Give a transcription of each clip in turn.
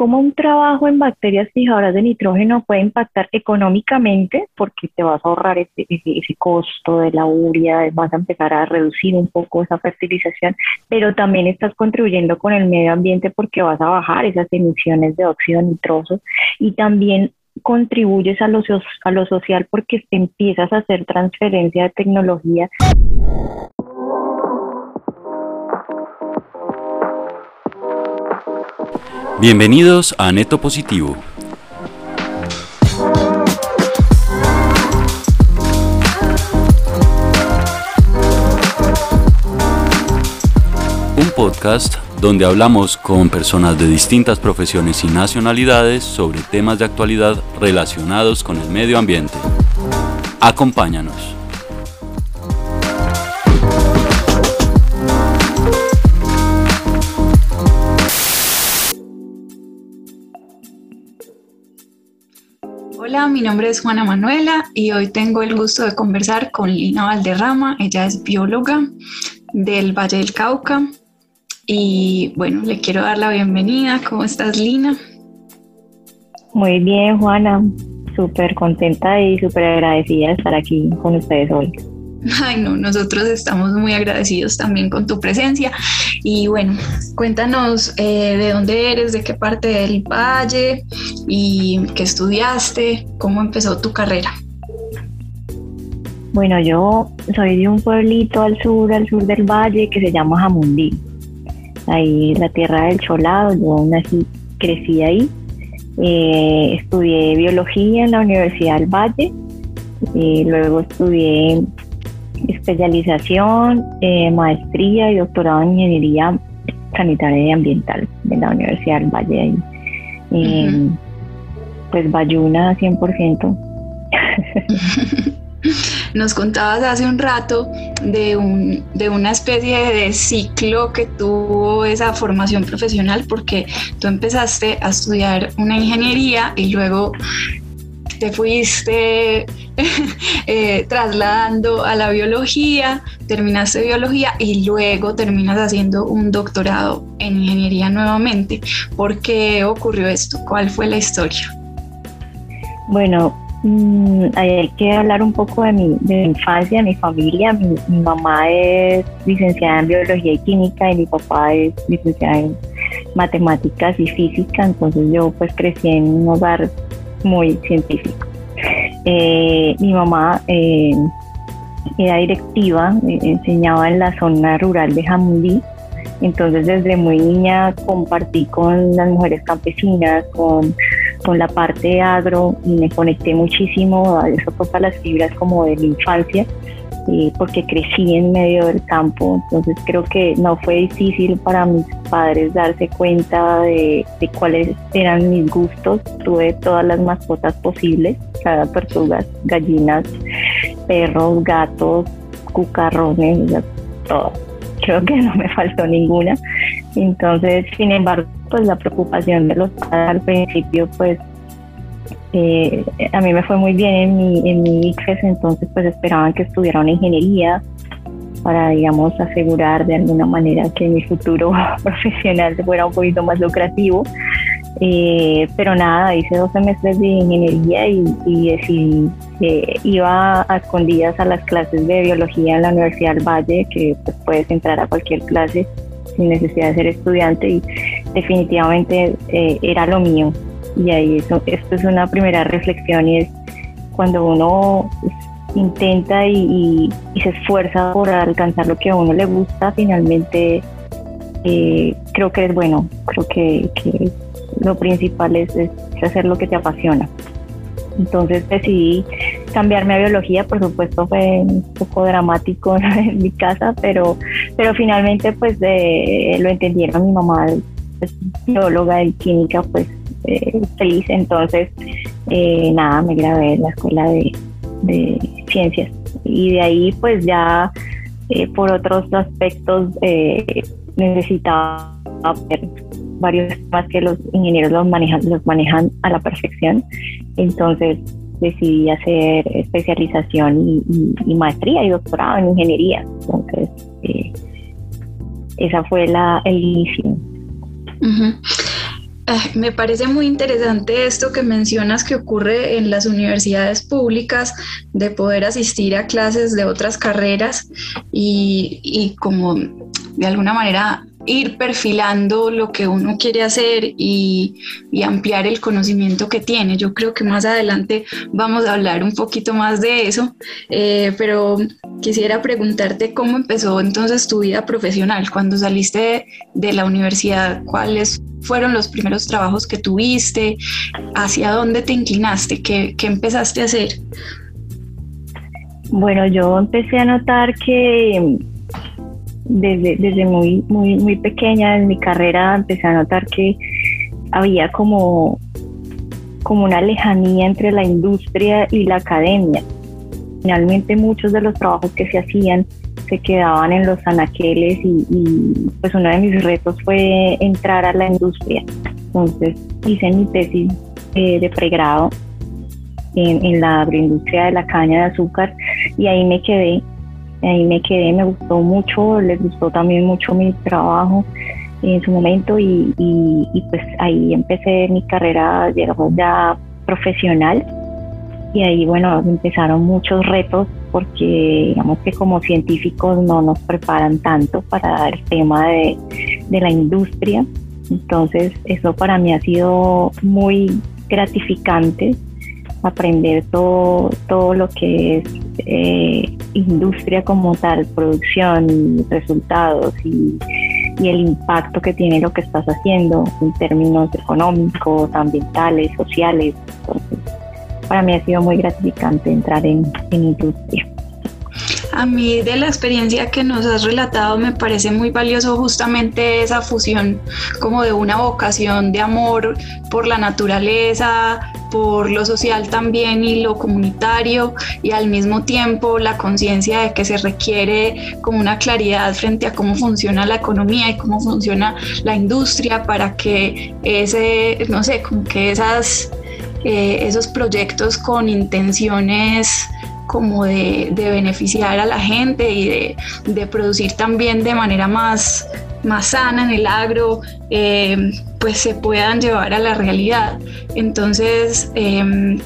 cómo un trabajo en bacterias fijadoras de nitrógeno puede impactar económicamente, porque te vas a ahorrar ese, costo de la urea, vas a empezar a reducir un poco esa fertilización, pero también estás contribuyendo con el medio ambiente porque vas a bajar esas emisiones de óxido nitroso y también contribuyes a lo, a lo social porque empiezas a hacer transferencia de tecnología. Bienvenidos a Neto Positivo. Un podcast donde hablamos con personas de distintas profesiones y nacionalidades sobre temas de actualidad relacionados con el medio ambiente. Acompáñanos. Hola, mi nombre es Juana Manuela y hoy tengo el gusto de conversar con Lina Valderrama. Ella es bióloga del Valle del Cauca y bueno, le quiero dar la bienvenida. ¿Cómo estás, Lina? Muy bien, Juana. Súper contenta y súper agradecida de estar aquí con ustedes hoy. Ay, no, nosotros estamos muy agradecidos también con tu presencia. Y bueno, cuéntanos eh, de dónde eres, de qué parte del valle y qué estudiaste, cómo empezó tu carrera. Bueno, yo soy de un pueblito al sur, al sur del valle, que se llama Jamundí. Ahí la tierra del Cholado, yo nací, crecí ahí. Eh, estudié biología en la Universidad del Valle. y luego estudié especialización, eh, maestría y doctorado en ingeniería sanitaria y ambiental de la Universidad del Valle. Pues Bayuna 100%. Nos contabas hace un rato de, un, de una especie de ciclo que tuvo esa formación profesional porque tú empezaste a estudiar una ingeniería y luego te fuiste eh, trasladando a la biología, terminaste biología y luego terminas haciendo un doctorado en ingeniería nuevamente. ¿Por qué ocurrió esto? ¿Cuál fue la historia? Bueno, mm, hay que hablar un poco de mi, de mi infancia, mi familia. Mi, mi, mamá es licenciada en biología y química y mi papá es licenciado en matemáticas y física. Entonces yo pues crecí en un hogar muy científico. Eh, mi mamá eh, era directiva, eh, enseñaba en la zona rural de Jamundí, entonces desde muy niña compartí con las mujeres campesinas, con, con la parte agro y me conecté muchísimo eso pues a las fibras como de la infancia porque crecí en medio del campo, entonces creo que no fue difícil para mis padres darse cuenta de, cuáles eran mis gustos. Tuve todas las mascotas posibles, cada tortugas, gallinas, perros, gatos, cucarrones, todo. Creo que no me faltó ninguna. Entonces, sin embargo, pues la preocupación de los padres al principio, pues eh, a mí me fue muy bien en mi, en mi ICFES, entonces pues esperaban que estudiara una ingeniería para, digamos, asegurar de alguna manera que mi futuro profesional fuera un poquito más lucrativo. Eh, pero nada, hice dos semestres de ingeniería y, decidí que iba a escondidas a las clases de biología en la Universidad del Valle, que pues, puedes entrar a cualquier clase sin necesidad de ser estudiante y definitivamente eh, era lo mío y ahí eso, esto es una primera reflexión y es cuando uno intenta y, se esfuerza por alcanzar lo que a uno le gusta, finalmente eh, creo que es bueno, creo que, lo principal es, hacer lo que te apasiona. Entonces decidí cambiarme a biología, por supuesto fue un poco dramático en mi casa, pero, pero finalmente pues eh, lo entendieron mi mamá, es bióloga y química, pues eh, feliz. Entonces, eh, nada, me grabé en la escuela de, ciencias. Y de ahí, pues ya eh, por otros aspectos, necesitaba ver varios temas que los ingenieros los manejan, los manejan a la perfección. Entonces, decidí hacer especialización y, maestría y doctorado en ingeniería. Entonces, esa fue la, el inicio. Me parece muy interesante esto que mencionas que ocurre en las universidades públicas de poder asistir a clases de otras carreras y, y como de alguna manera ir perfilando lo que uno quiere hacer y, ampliar el conocimiento que tiene. Yo creo que más adelante vamos a hablar un poquito más de eso, eh, pero quisiera preguntarte cómo empezó entonces tu vida profesional. Cuando saliste de, la universidad, ¿cuáles fueron los primeros trabajos que tuviste? ¿Hacia dónde te inclinaste? ¿Qué, qué empezaste a hacer? Bueno, yo empecé a notar que desde, desde muy, muy, muy pequeña en mi carrera empecé a notar que había como, como una lejanía entre la industria y la academia. Finalmente muchos de los trabajos que se hacían se quedaban en los anaqueles y, pues uno de mis retos fue entrar a la industria. Entonces hice mi tesis eh, de pregrado en, la agroindustria de la caña de azúcar y ahí me quedé ahí me quedé, me gustó mucho, les gustó también mucho mi trabajo en su momento y, pues ahí empecé mi carrera, digamos, ya profesional y ahí, bueno, empezaron muchos retos porque digamos que como científicos no nos preparan tanto para el tema de, de la industria. Entonces, eso para mí ha sido muy gratificante aprender todo, todo lo que es eh, industria como tal, producción, resultados y, el impacto que tiene lo que estás haciendo en términos económicos, ambientales, sociales. Entonces, para mí ha sido muy gratificante entrar en, en industria. A mí de la experiencia que nos has relatado me parece muy valioso justamente esa fusión como de una vocación de amor por la naturaleza, por lo social también y lo comunitario y al mismo tiempo la conciencia de que se requiere como una claridad frente a cómo funciona la economía y cómo funciona la industria para que ese, no sé, como que esas, eh, esos proyectos con intenciones como de, beneficiar a la gente y de, producir también de manera más, más sana en el agro, eh, pues se puedan llevar a la realidad. Entonces, em,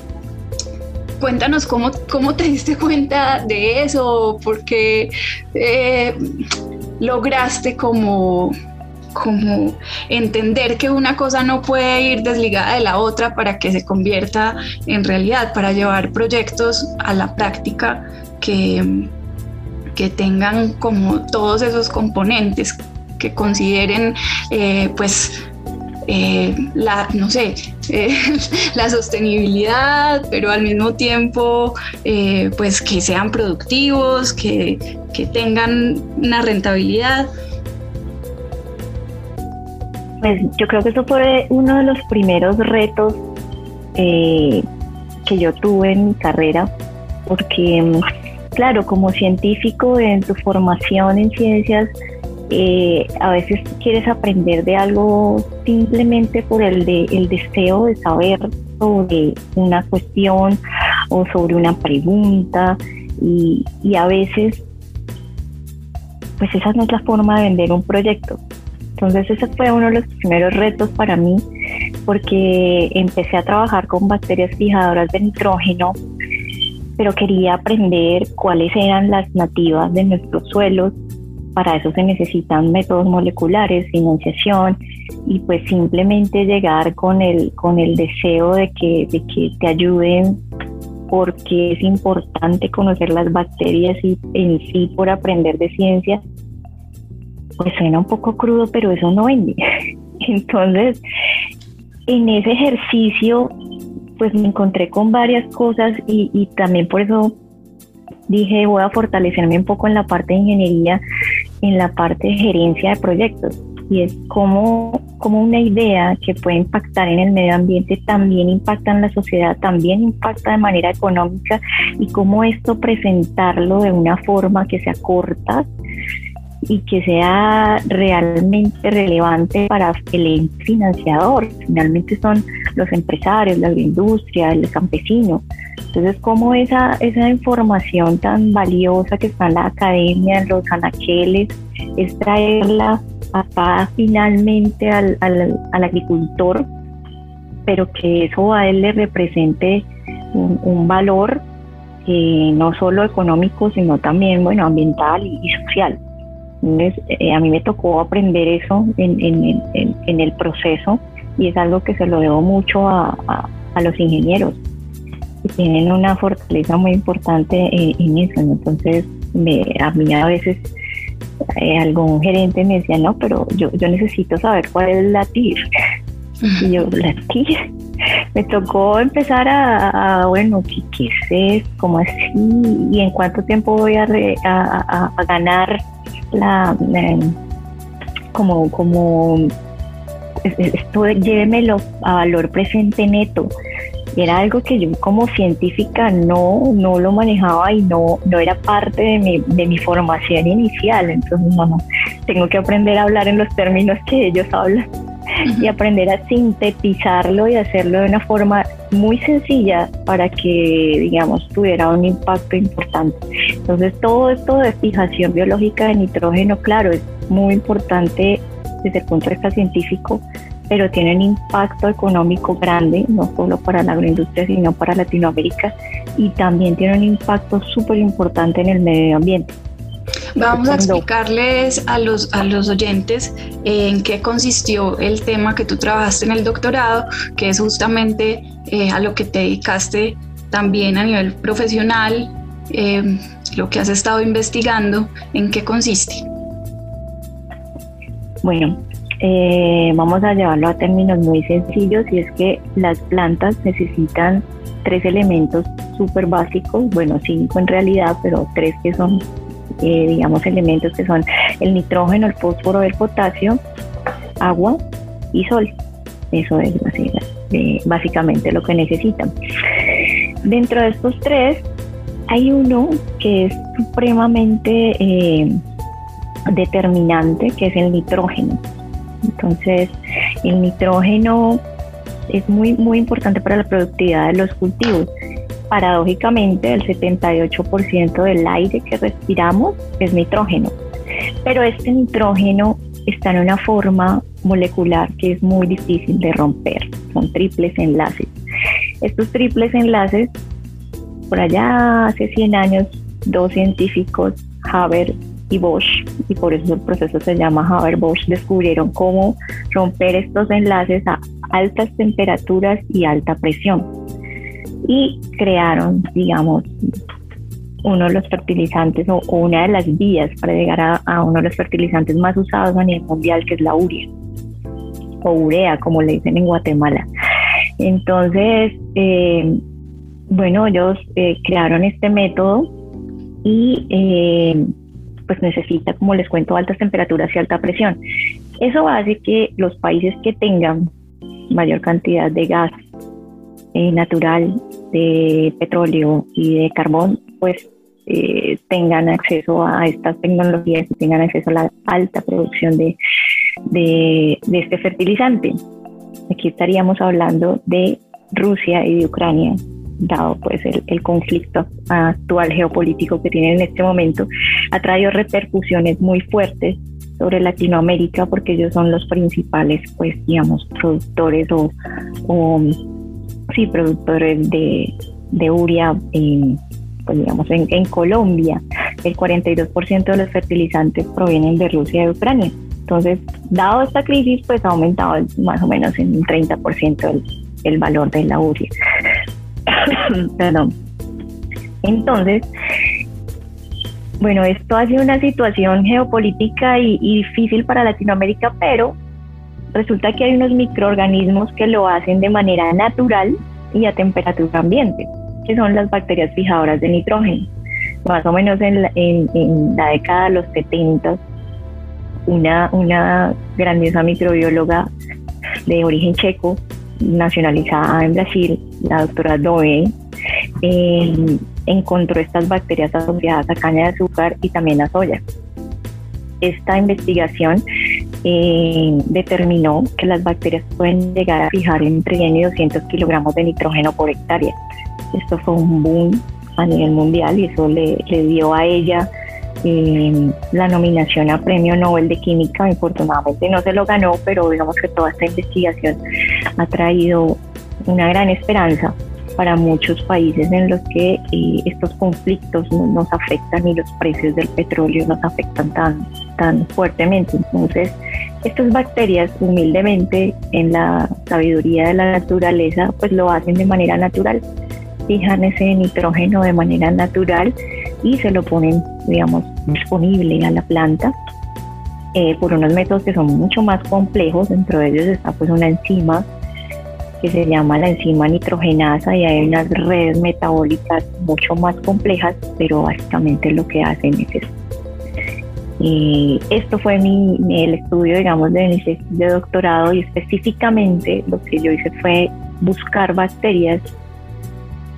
cuéntanos cómo, cómo te diste cuenta de eso, porque eh, lograste como como entender que una cosa no puede ir desligada de la otra para que se convierta en realidad, para llevar proyectos a la práctica que, que tengan como todos esos componentes, que consideren eh, pues eh, la, no sé, eh, la sostenibilidad, pero al mismo tiempo, pues que sean productivos, que, que tengan una rentabilidad. Pues yo creo que eso fue uno de los primeros retos eh, que yo tuve en mi carrera, porque, claro, como científico en tu formación en ciencias, eh, a veces quieres aprender de algo simplemente por el, de, el deseo de saber sobre una cuestión o sobre una pregunta y, y a veces pues esa no es la forma de vender un proyecto. Entonces ese fue uno de los primeros retos para mí porque empecé a trabajar con bacterias fijadoras de nitrógeno, pero quería aprender cuáles eran las nativas de nuestros suelos. Para eso se necesitan métodos moleculares, financiación y pues simplemente llegar con el, con el deseo de que, de que te ayuden porque es importante conocer las bacterias y en sí por aprender de ciencia pues suena un poco crudo, pero eso no vende. Entonces, en ese ejercicio, pues me encontré con varias cosas y, también por eso dije, voy a fortalecerme un poco en la parte de ingeniería, en la parte de gerencia de proyectos. Y es como, como una idea que puede impactar en el medio ambiente, también impacta en la sociedad, también impacta de manera económica y cómo esto presentarlo de una forma que sea corta, y que sea realmente relevante para el financiador. Finalmente son los empresarios, la industria, el campesino. Entonces, ¿cómo esa, esa información tan valiosa que está en la academia, en los anaqueles, es traerla finalmente al, al, al agricultor pero que eso a él le represente un, valor eh, no solo económico, sino también, bueno, ambiental y, social. Eh, a mí me tocó aprender eso en, en, el proceso y es algo que se lo debo mucho a, los ingenieros, que tienen una fortaleza muy importante en, eso. Entonces, me, a mí a veces eh, algún gerente me decía, no, pero yo, yo necesito saber cuál es la TIR. Y yo, la TIR. Me tocó empezar a, bueno, ¿qué, es? ¿Cómo así? ¿Y en cuánto tiempo voy a, ganar la, como, como, esto llévemelo a valor presente neto? era algo que yo como científica no, no lo manejaba y no, no era parte de mi, de mi formación inicial. Entonces, no, tengo que aprender a hablar en los términos que ellos hablan y aprender a sintetizarlo y hacerlo de una forma muy sencilla para que, digamos, tuviera un impacto importante. Entonces, todo esto de fijación biológica de nitrógeno, claro, es muy importante desde el punto de vista científico, pero tienen impacto económico grande, no solo para la agroindustria, sino para Latinoamérica, y también tienen un impacto súper importante en el medio ambiente. Vamos a explicarles a los, a los oyentes en qué consistió el tema que tú trabajaste en el doctorado, que es justamente eh, a lo que te dedicaste también a nivel profesional, eh, lo que has estado investigando, en qué consiste. Bueno, eh, vamos a llevarlo a términos muy sencillos y es que las plantas necesitan tres elementos súper básicos, bueno, cinco en realidad, pero tres que son, eh, digamos, elementos que son el nitrógeno, el fósforo, el potasio, agua y sol. Eso es eh, básicamente lo que necesitan. Dentro de estos tres hay uno que es supremamente determinante, que es el nitrógeno. Entonces, el nitrógeno es muy, muy importante para la productividad de los cultivos. Paradójicamente, el 78% del aire que respiramos es nitrógeno, pero este nitrógeno está en una forma molecular que es muy difícil de romper, son triples enlaces. Estos triples enlaces, por allá hace 100 años, dos científicos, Haber y Bosch, y por eso el proceso se llama Haber-Bosch, descubrieron cómo romper estos enlaces a altas temperaturas y alta presión. Y crearon, digamos, uno de los fertilizantes o, una de las vías para llegar a, uno de los fertilizantes más usados a nivel mundial, que es la urea, o urea, como le dicen en Guatemala. Entonces, eh, bueno, ellos eh, crearon este método y eh, pues necesita, como les cuento, altas temperaturas y alta presión. Eso hace que los países que tengan mayor cantidad de gas eh, natural, de petróleo y de carbón, pues eh, tengan acceso a estas tecnologías y tengan acceso a la alta producción de, de, este fertilizante. Aquí estaríamos hablando de Rusia y de Ucrania, dado pues el, conflicto actual geopolítico que tiene en este momento, ha traído repercusiones muy fuertes sobre Latinoamérica porque ellos son los principales, pues digamos, productores o, sí, productores de, de uria en, pues digamos, en, en Colombia. El 42% de los fertilizantes provienen de Rusia y Ucrania. Entonces, dado esta crisis, pues ha aumentado más o menos en un 30% el, el valor de la uria. Perdón. Entonces, bueno, esto ha sido una situación geopolítica y, difícil para Latinoamérica, pero resulta que hay unos microorganismos que lo hacen de manera natural y a temperatura ambiente, que son las bacterias fijadoras de nitrógeno. Más o menos en la, década de los 70, una, una grandiosa microbióloga de origen checo, nacionalizada en Brasil, la doctora Doe, eh, encontró estas bacterias asociadas a caña de azúcar y también a soya. Esta investigación eh, determinó que las bacterias pueden llegar a fijar entre 100 y 200 kilogramos de nitrógeno por hectárea. Esto fue un boom a nivel mundial y eso le, dio a ella eh, la nominación a Premio Nobel de Química. Infortunadamente no se lo ganó, pero digamos que toda esta investigación ha traído una gran esperanza para muchos países en los que eh, estos conflictos nos afectan y los precios del petróleo nos afectan tan, tan fuertemente. Entonces, estas bacterias humildemente en la sabiduría de la naturaleza pues lo hacen de manera natural, fijan ese nitrógeno de manera natural y se lo ponen digamos disponible a la planta eh, por unos métodos que son mucho más complejos, dentro de ellos está pues una enzima que se llama la enzima nitrogenasa y hay unas redes metabólicas mucho más complejas, pero básicamente lo que hacen es eso. Y esto fue mi, el estudio, digamos, de mi de doctorado y específicamente lo que yo hice fue buscar bacterias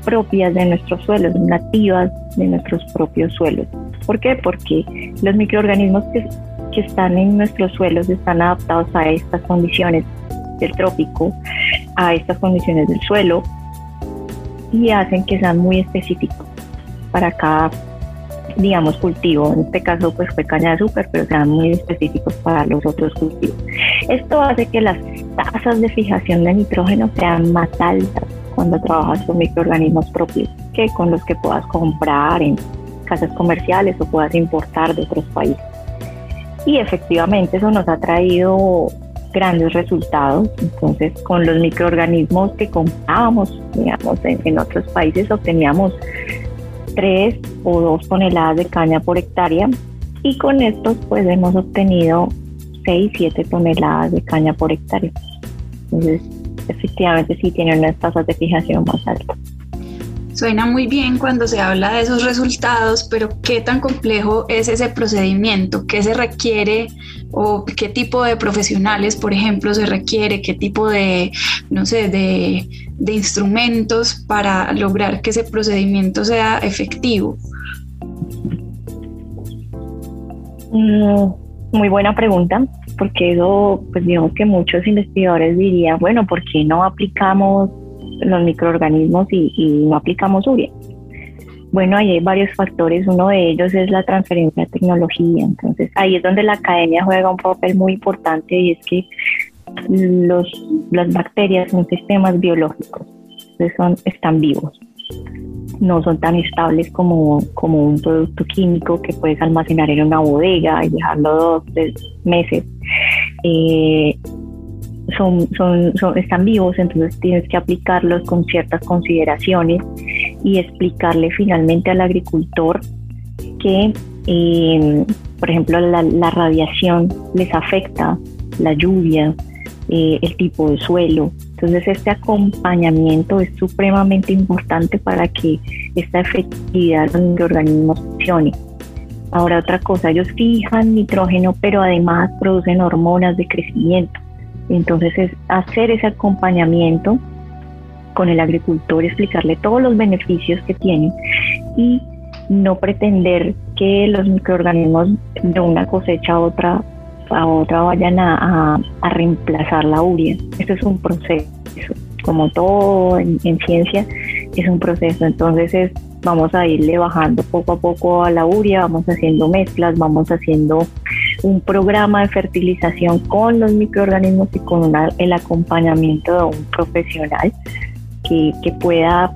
propias de nuestros suelos, nativas de nuestros propios suelos. ¿Por qué? Porque los microorganismos que, que están en nuestros suelos están adaptados a estas condiciones del trópico a estas condiciones del suelo y hacen que sean muy específicos para cada, digamos, cultivo. En este caso, pues fue caña de azúcar, pero sean muy específicos para los otros cultivos. Esto hace que las tasas de fijación de nitrógeno sean más altas cuando trabajas con microorganismos propios que con los que puedas comprar en casas comerciales o puedas importar de otros países. Y efectivamente eso nos ha traído grandes resultados. Entonces, con los microorganismos que comprábamos, digamos, en, otros países obteníamos 3 o 2 toneladas de caña por hectárea y con estos pues hemos obtenido 6, 7 toneladas de caña por hectárea. Entonces, efectivamente sí tienen unas tasas de fijación más altas. Suena muy bien cuando se habla de esos resultados, pero ¿qué tan complejo es ese procedimiento? ¿Qué se requiere o qué tipo de profesionales, por ejemplo, se requiere? ¿Qué tipo de, no sé, de, instrumentos para lograr que ese procedimiento sea efectivo? Mm, muy buena pregunta, porque eso, pues digamos que muchos investigadores dirían, bueno, ¿por qué no aplicamos los microorganismos y, no aplicamos urea. Bueno, hay varios factores. Uno de ellos es la transferencia de tecnología. Entonces, ahí es donde la academia juega un papel muy importante y es que los, las bacterias son sistemas biológicos, son, están vivos. No son tan estables como, como un producto químico que puedes almacenar en una bodega y dejarlo dos, tres meses. Eh, son, son, son, están vivos, entonces tienes que aplicarlos con ciertas consideraciones y explicarle finalmente al agricultor que, eh, por ejemplo, la, radiación les afecta, la lluvia, eh, el tipo de suelo. Entonces este acompañamiento es supremamente importante para que esta efectividad de los microorganismos funcione. Ahora otra cosa, ellos fijan nitrógeno, pero además producen hormonas de crecimiento. Entonces es hacer ese acompañamiento con el agricultor, explicarle todos los beneficios que tiene y no pretender que los microorganismos de una cosecha a otra a otra vayan a, reemplazar la urea. Esto es un proceso, como todo en, en ciencia, es un proceso. Entonces es vamos a irle bajando poco a poco a la uria, vamos haciendo mezclas, vamos haciendo un programa de fertilización con los microorganismos y con el acompañamiento de un profesional que, pueda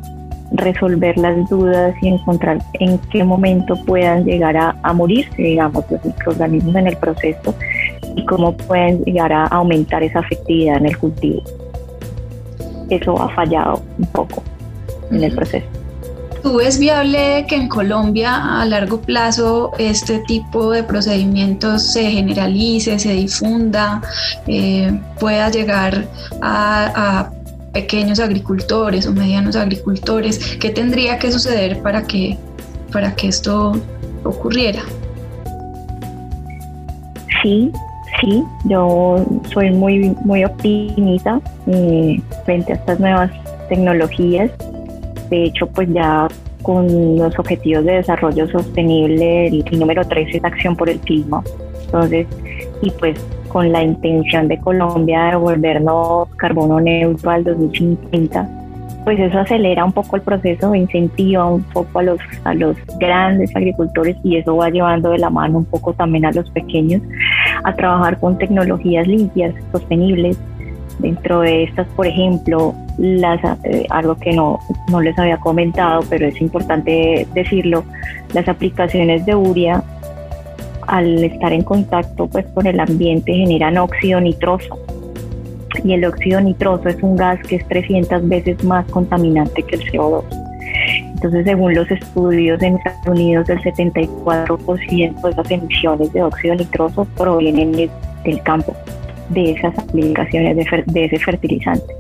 resolver las dudas y encontrar en qué momento puedan llegar a, a, morirse, digamos, los microorganismos en el proceso y cómo pueden llegar a aumentar esa efectividad en el cultivo. Eso ha fallado un poco en el proceso. ¿Tú ves viable que en Colombia a largo plazo este tipo de procedimientos se generalice, se difunda, eh, pueda llegar a, pequeños agricultores o medianos agricultores? ¿Qué tendría que suceder para que, para que esto ocurriera? Sí, sí, yo soy muy, muy optimista eh, frente a estas nuevas tecnologías de hecho, pues ya con los objetivos de desarrollo sostenible, el, número 3 es acción por el clima. Entonces, y pues con la intención de Colombia de volvernos carbono neutro al 2050, pues eso acelera un poco el proceso, incentiva un poco a los, a los grandes agricultores y eso va llevando de la mano un poco también a los pequeños a trabajar con tecnologías limpias, sostenibles, Dentro de estas, por ejemplo, las, eh, algo que no, no les había comentado, pero es importante decirlo, las aplicaciones de uria al estar en contacto pues con el ambiente generan óxido nitroso y el óxido nitroso es un gas que es 300 veces más contaminante que el CO2. Entonces, según los estudios en Estados Unidos, el 74% de esas emisiones de óxido nitroso provienen del campo, de esas aplicaciones de, ese fertilizante.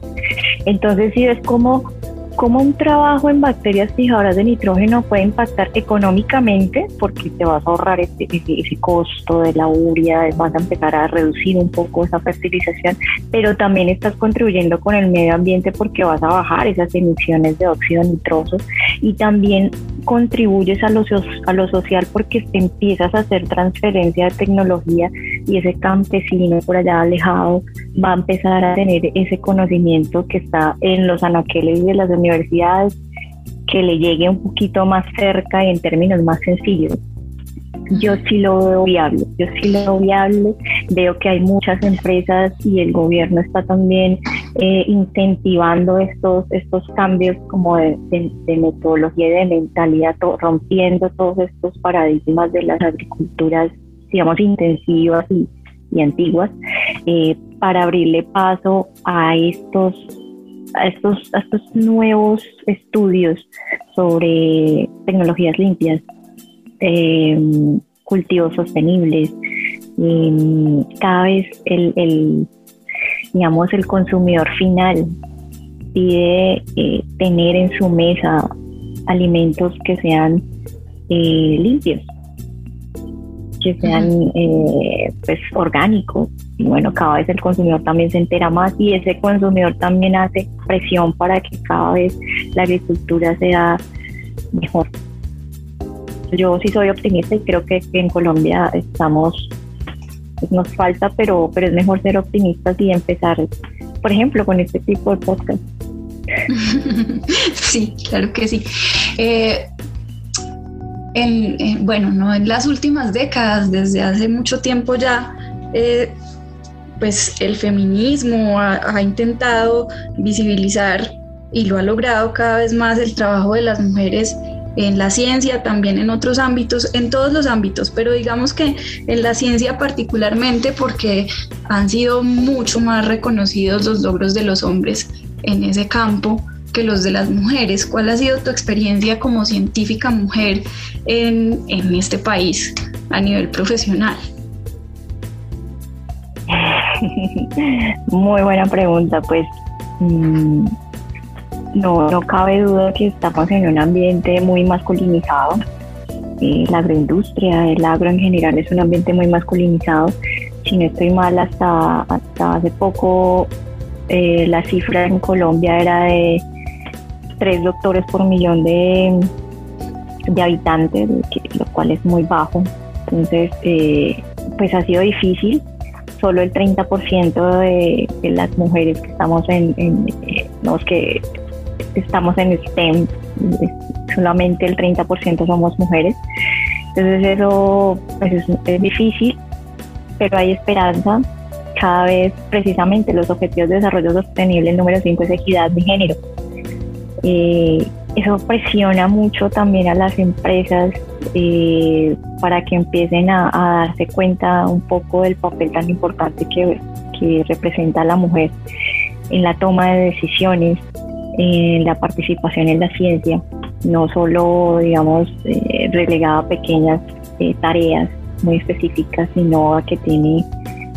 Entonces, si es como cómo un trabajo en bacterias fijadoras de nitrógeno puede impactar económicamente, porque te vas a ahorrar ese, ese, costo de la uria, vas a empezar a reducir un poco esa fertilización, pero también estás contribuyendo con el medio ambiente porque vas a bajar esas emisiones de óxido nitroso y también contribuyes a lo, a lo social porque empiezas a hacer transferencia de tecnología y ese campesino por allá alejado va a empezar a tener ese conocimiento que está en los anaqueles de las universidades, que le llegue un poquito más cerca y en términos más sencillos. Yo sí lo veo viable, yo sí lo veo viable, veo que hay muchas empresas y el gobierno está también eh, incentivando estos, estos cambios como de, metodología y de mentalidad, rompiendo todos estos paradigmas de las agriculturas, digamos, intensivas y, y antiguas, eh, para abrirle paso a estos, a estos, a estos nuevos estudios sobre tecnologías limpias, em, cultivos sostenibles. Em, cada vez el, el, digamos, el consumidor final pide eh, tener en su mesa alimentos que sean eh, limpios, que sean eh, pues orgánicos. Y bueno, cada vez el consumidor también se entera más y ese consumidor también hace presión para que cada vez la agricultura sea mejor. Yo sí soy optimista y creo que, en Colombia estamos, pues, nos falta, pero, pero es mejor ser optimistas y empezar, por ejemplo, con este tipo de podcast. Sí, claro que sí. Eh, en, bueno, no en las últimas décadas, desde hace mucho tiempo ya, eh, pues el feminismo ha, intentado visibilizar y lo ha logrado cada vez más el trabajo de las mujeres en la ciencia, también en otros ámbitos, en todos los ámbitos, pero digamos que en la ciencia particularmente porque han sido mucho más reconocidos los logros de los hombres en ese campo que los de las mujeres. ¿Cuál ha sido tu experiencia como científica mujer en, este país a nivel profesional? Muy buena pregunta, pues mm, no, no cabe duda que estamos en un ambiente muy masculinizado. Eh, la agroindustria, el agro en general es un ambiente muy masculinizado. Si no estoy mal, hasta, hasta hace poco eh, la cifra en Colombia era de tres doctores por millón de, de habitantes, lo cual es muy bajo. Entonces, eh, pues ha sido difícil. Solo el 30% de, de, las mujeres que estamos en, eh, los que estamos en STEM, solamente el 30% somos mujeres. Entonces eso pues es, es difícil, pero hay esperanza. Cada vez precisamente los objetivos de desarrollo sostenible, el número 5 es equidad de género. Eh, eso presiona mucho también a las empresas eh, para que empiecen a, darse cuenta un poco del papel tan importante que, representa la mujer en la toma de decisiones, en la participación en la ciencia, no solo, digamos, eh, relegada a pequeñas tareas muy específicas, sino a que tiene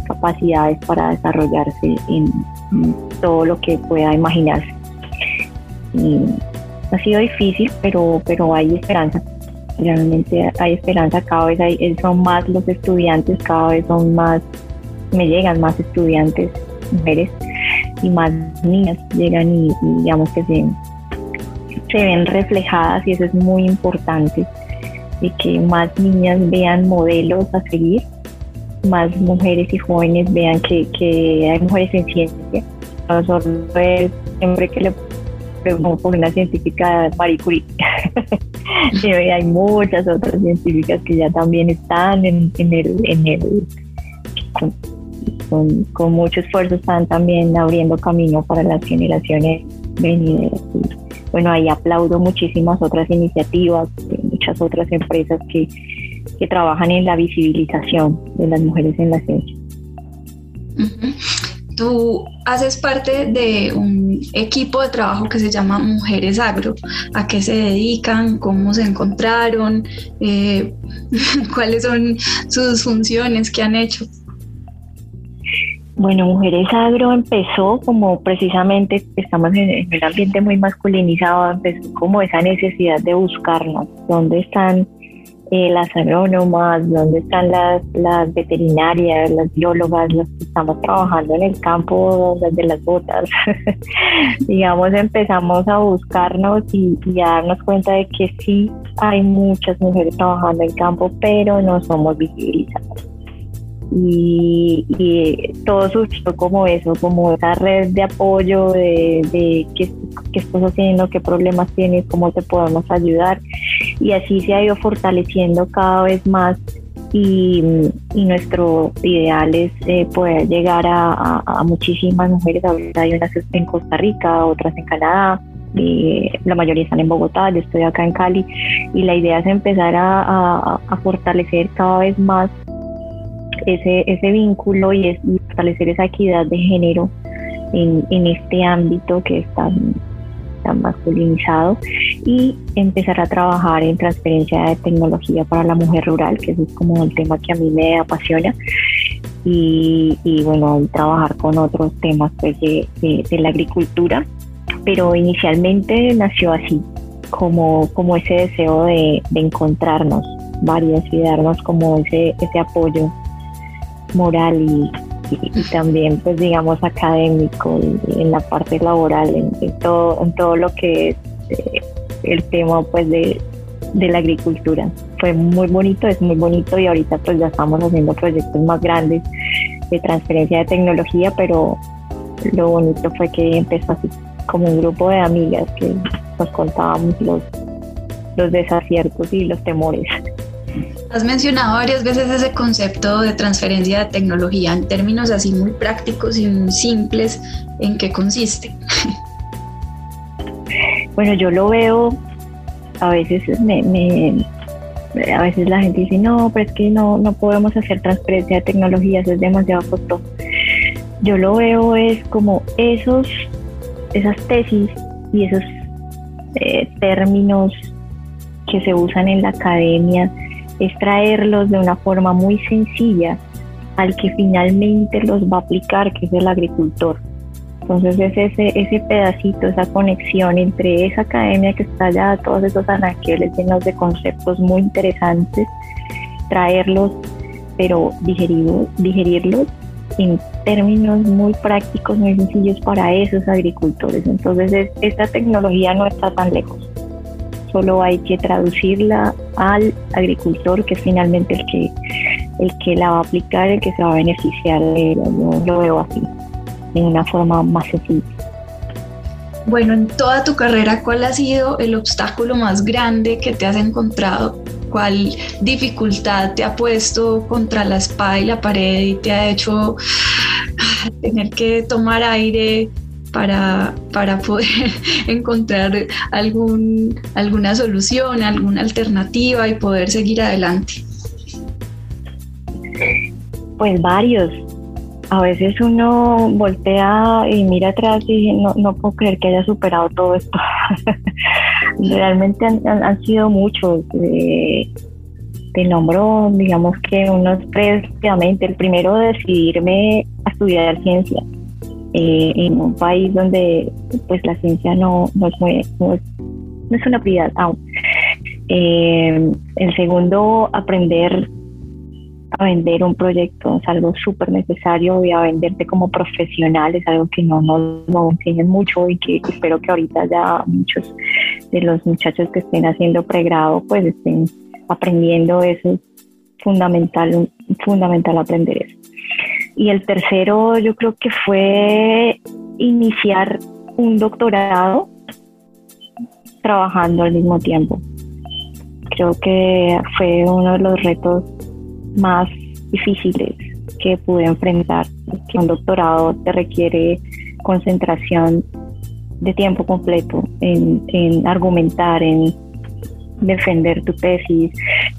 capacidades para desarrollarse en todo lo que pueda imaginarse ha sido difícil, pero, pero hay esperanza. Realmente hay esperanza, cada vez hay, son más los estudiantes, cada vez son más, me llegan más estudiantes, mujeres, y más niñas llegan y, digamos que se, se ven reflejadas y eso es muy importante, de que más niñas vean modelos a seguir, más mujeres y jóvenes vean que, que hay mujeres en ciencia. Nosotros siempre que le por una científica Marie Curie. y hay muchas otras científicas que ya también están en, el, en el con, con mucho esfuerzo están también abriendo camino para las generaciones venideras. Bueno, ahí aplaudo muchísimas otras iniciativas, muchas otras empresas que, que trabajan en la visibilización de las mujeres en la ciencia. Tú haces parte de un equipo de trabajo que se llama Mujeres Agro. ¿A qué se dedican? ¿Cómo se encontraron? Eh, ¿Cuáles son sus funciones? ¿Qué han hecho? Bueno, Mujeres Agro empezó como precisamente estamos en, un ambiente muy masculinizado, empezó como esa necesidad de buscarnos, dónde están eh, las agrónomas, dónde están las, las veterinarias, las biólogas, las que estamos trabajando en el campo desde las botas. Digamos, empezamos a buscarnos y, y, a darnos cuenta de que sí hay muchas mujeres trabajando en el campo, pero no somos visibilizadas y, todo surgió como eso, como esa red de apoyo de, de qué, estás haciendo, qué problemas tienes, cómo te podemos ayudar. Y así se ha ido fortaleciendo cada vez más y, nuestro ideal es eh, poder llegar a, muchísimas mujeres, ahorita hay unas en Costa Rica, otras en Canadá, y la mayoría están en Bogotá, yo estoy acá en Cali. Y la idea es empezar a, a fortalecer cada vez más ese, ese vínculo y, es, fortalecer esa equidad de género en, en este ámbito que es tan, tan masculinizado y empezar a trabajar en transferencia de tecnología para la mujer rural, que es como el tema que a mí me apasiona. Y, y bueno, trabajar con otros temas pues, de, de, la agricultura, pero inicialmente nació así, como, como ese deseo de, de encontrarnos varias y darnos como ese, ese apoyo moral y, también pues digamos académico en la parte laboral en, todo en todo lo que es eh, el tema pues de, la agricultura. Fue muy bonito es muy bonito y ahorita pues ya estamos haciendo proyectos más grandes de transferencia de tecnología pero lo bonito fue que empezó así como un grupo de amigas que nos contábamos los los desaciertos y los temores Has mencionado varias veces ese concepto de transferencia de tecnología en términos así muy prácticos y muy simples. ¿En qué consiste? Bueno, yo lo veo, a veces me, a veces la gente dice, no, pero es que no, no podemos hacer transferencia de tecnologías, es demasiado costoso. Yo lo veo es como esos, esas tesis y esos eh, términos que se usan en la academia es traerlos de una forma muy sencilla al que finalmente los va a aplicar, que es el agricultor. Entonces es ese, ese pedacito, esa conexión entre esa academia que está allá, todos esos anaqueles llenos de conceptos muy interesantes, traerlos, pero digerirlos, digerirlos en términos muy prácticos, muy sencillos para esos agricultores. Entonces esta tecnología no está tan lejos solo hay que traducirla al agricultor, que es finalmente el que, el que la va a aplicar, el que se va a beneficiar de. Yo lo veo así, de una forma más sencilla. Bueno, en toda tu carrera, ¿cuál ha sido el obstáculo más grande que te has encontrado? ¿Cuál dificultad te ha puesto contra la espada y la pared y te ha hecho ah, tener que tomar aire, para, para poder encontrar algún, alguna solución, alguna alternativa y poder seguir adelante? Pues varios. A veces uno voltea y mira atrás y no, no puedo creer que haya superado todo esto. Realmente han, sido muchos. Eh, te nombro, digamos que unos tres, el primero decidirme a estudiar ciencia eh, en un país donde pues la ciencia no, no, es, muy, no, es, una prioridad aún. Eh, el segundo, aprender a vender un proyecto es algo súper necesario y a venderte como profesional es algo que no nos no, mucho y que espero que ahorita ya muchos de los muchachos que estén haciendo pregrado pues estén aprendiendo eso es fundamental fundamental aprender eso y el tercero yo creo que fue iniciar un doctorado trabajando al mismo tiempo. Creo que fue uno de los retos más difíciles que pude enfrentar. Que un doctorado te requiere concentración de tiempo completo en, en argumentar, en defender tu tesis,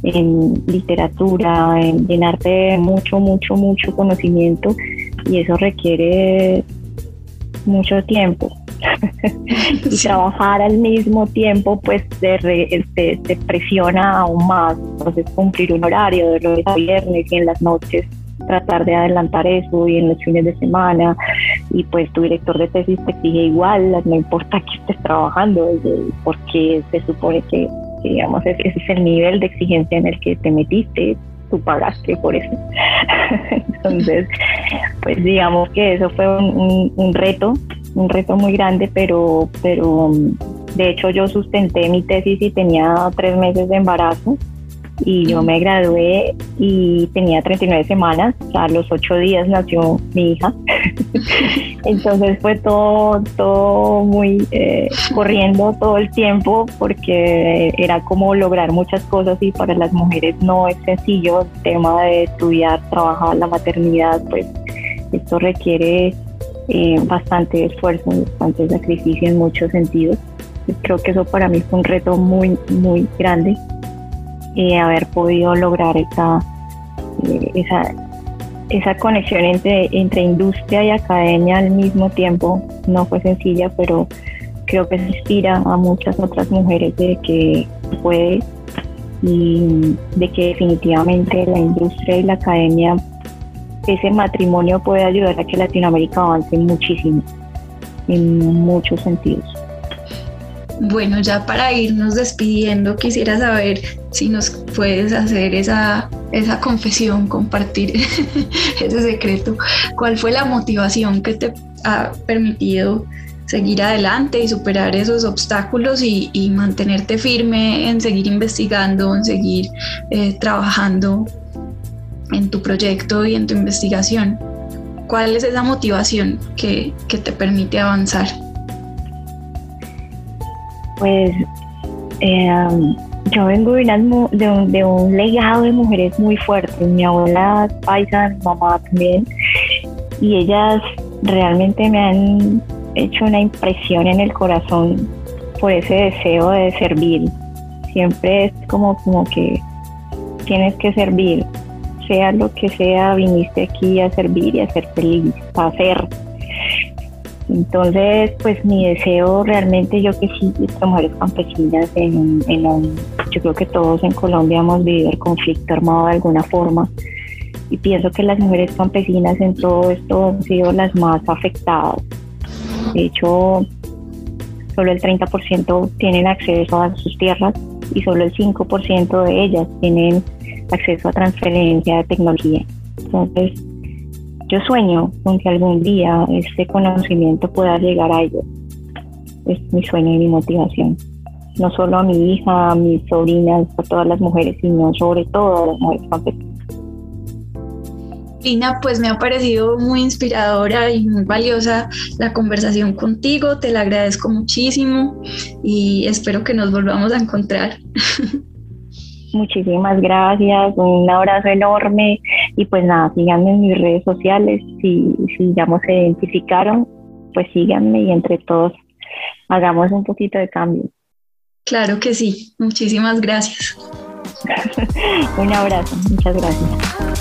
en literatura, en llenarte de mucho, mucho, mucho conocimiento y eso requiere mucho tiempo. y trabajar al mismo tiempo pues te, te, presiona aún más, entonces cumplir un horario de lunes a viernes y en las noches tratar de adelantar eso y en los fines de semana. Y pues tu director de tesis te exige igual, no importa que estés trabajando, porque se supone que digamos, ese es el nivel de exigencia en el que te metiste, tú pagaste por eso. Entonces, pues digamos que eso fue un, un, reto, un reto muy grande, pero, pero de hecho yo sustenté mi tesis y tenía tres meses de embarazo y yo me gradué y tenía 39 semanas, o sea, a los ocho días nació mi hija. Entonces fue todo, todo muy eh, corriendo todo el tiempo porque era como lograr muchas cosas y para las mujeres no es sencillo el tema de estudiar, trabajar, la maternidad, pues esto requiere eh, bastante esfuerzo, bastante sacrificio en muchos sentidos. Creo que eso para mí fue un reto muy, muy grande y haber podido lograr esa, eh, esa, esa conexión entre, entre industria y academia al mismo tiempo no fue sencilla, pero creo que se inspira a muchas otras mujeres de que puede y de que definitivamente la industria y la academia, ese matrimonio puede ayudar a que Latinoamérica avance muchísimo, en muchos sentidos. Bueno, ya para irnos despidiendo, quisiera saber si nos puedes hacer esa, esa confesión, compartir ese secreto. ¿Cuál fue la motivación que te ha permitido seguir adelante y superar esos obstáculos y, mantenerte firme en seguir investigando, en seguir eh, trabajando en tu proyecto y en tu investigación? ¿Cuál es esa motivación que, que te permite avanzar? Pues eh, yo vengo de, un, de un legado de mujeres muy fuerte. Mi abuela paisa, mi mamá también, y ellas realmente me han hecho una impresión en el corazón por ese deseo de servir. Siempre es como, como que tienes que servir, sea lo que sea, viniste aquí a servir y a ser feliz, a hacer entonces, pues mi deseo realmente, yo que sí, estas mujeres campesinas, en, en yo creo que todos en Colombia hemos vivido el conflicto armado de alguna forma y pienso que las mujeres campesinas en todo esto han sido las más afectadas. De hecho, solo el 30% tienen acceso a sus tierras y solo el 5% de ellas tienen acceso a transferencia de tecnología. Entonces, yo sueño con que algún día este conocimiento pueda llegar a ellos. Es mi sueño y mi motivación. No solo a mi hija, a mis sobrinas, a todas las mujeres, sino sobre todo a las mujeres campesinas. Lina, pues me ha parecido muy inspiradora y muy valiosa la conversación contigo, te la agradezco muchísimo y espero que nos volvamos a encontrar. Muchísimas gracias, un abrazo enorme y pues nada, síganme en mis redes sociales, si, si ya se identificaron, pues síganme y entre todos hagamos un poquito de cambio. Claro que sí, muchísimas gracias. un abrazo, muchas gracias.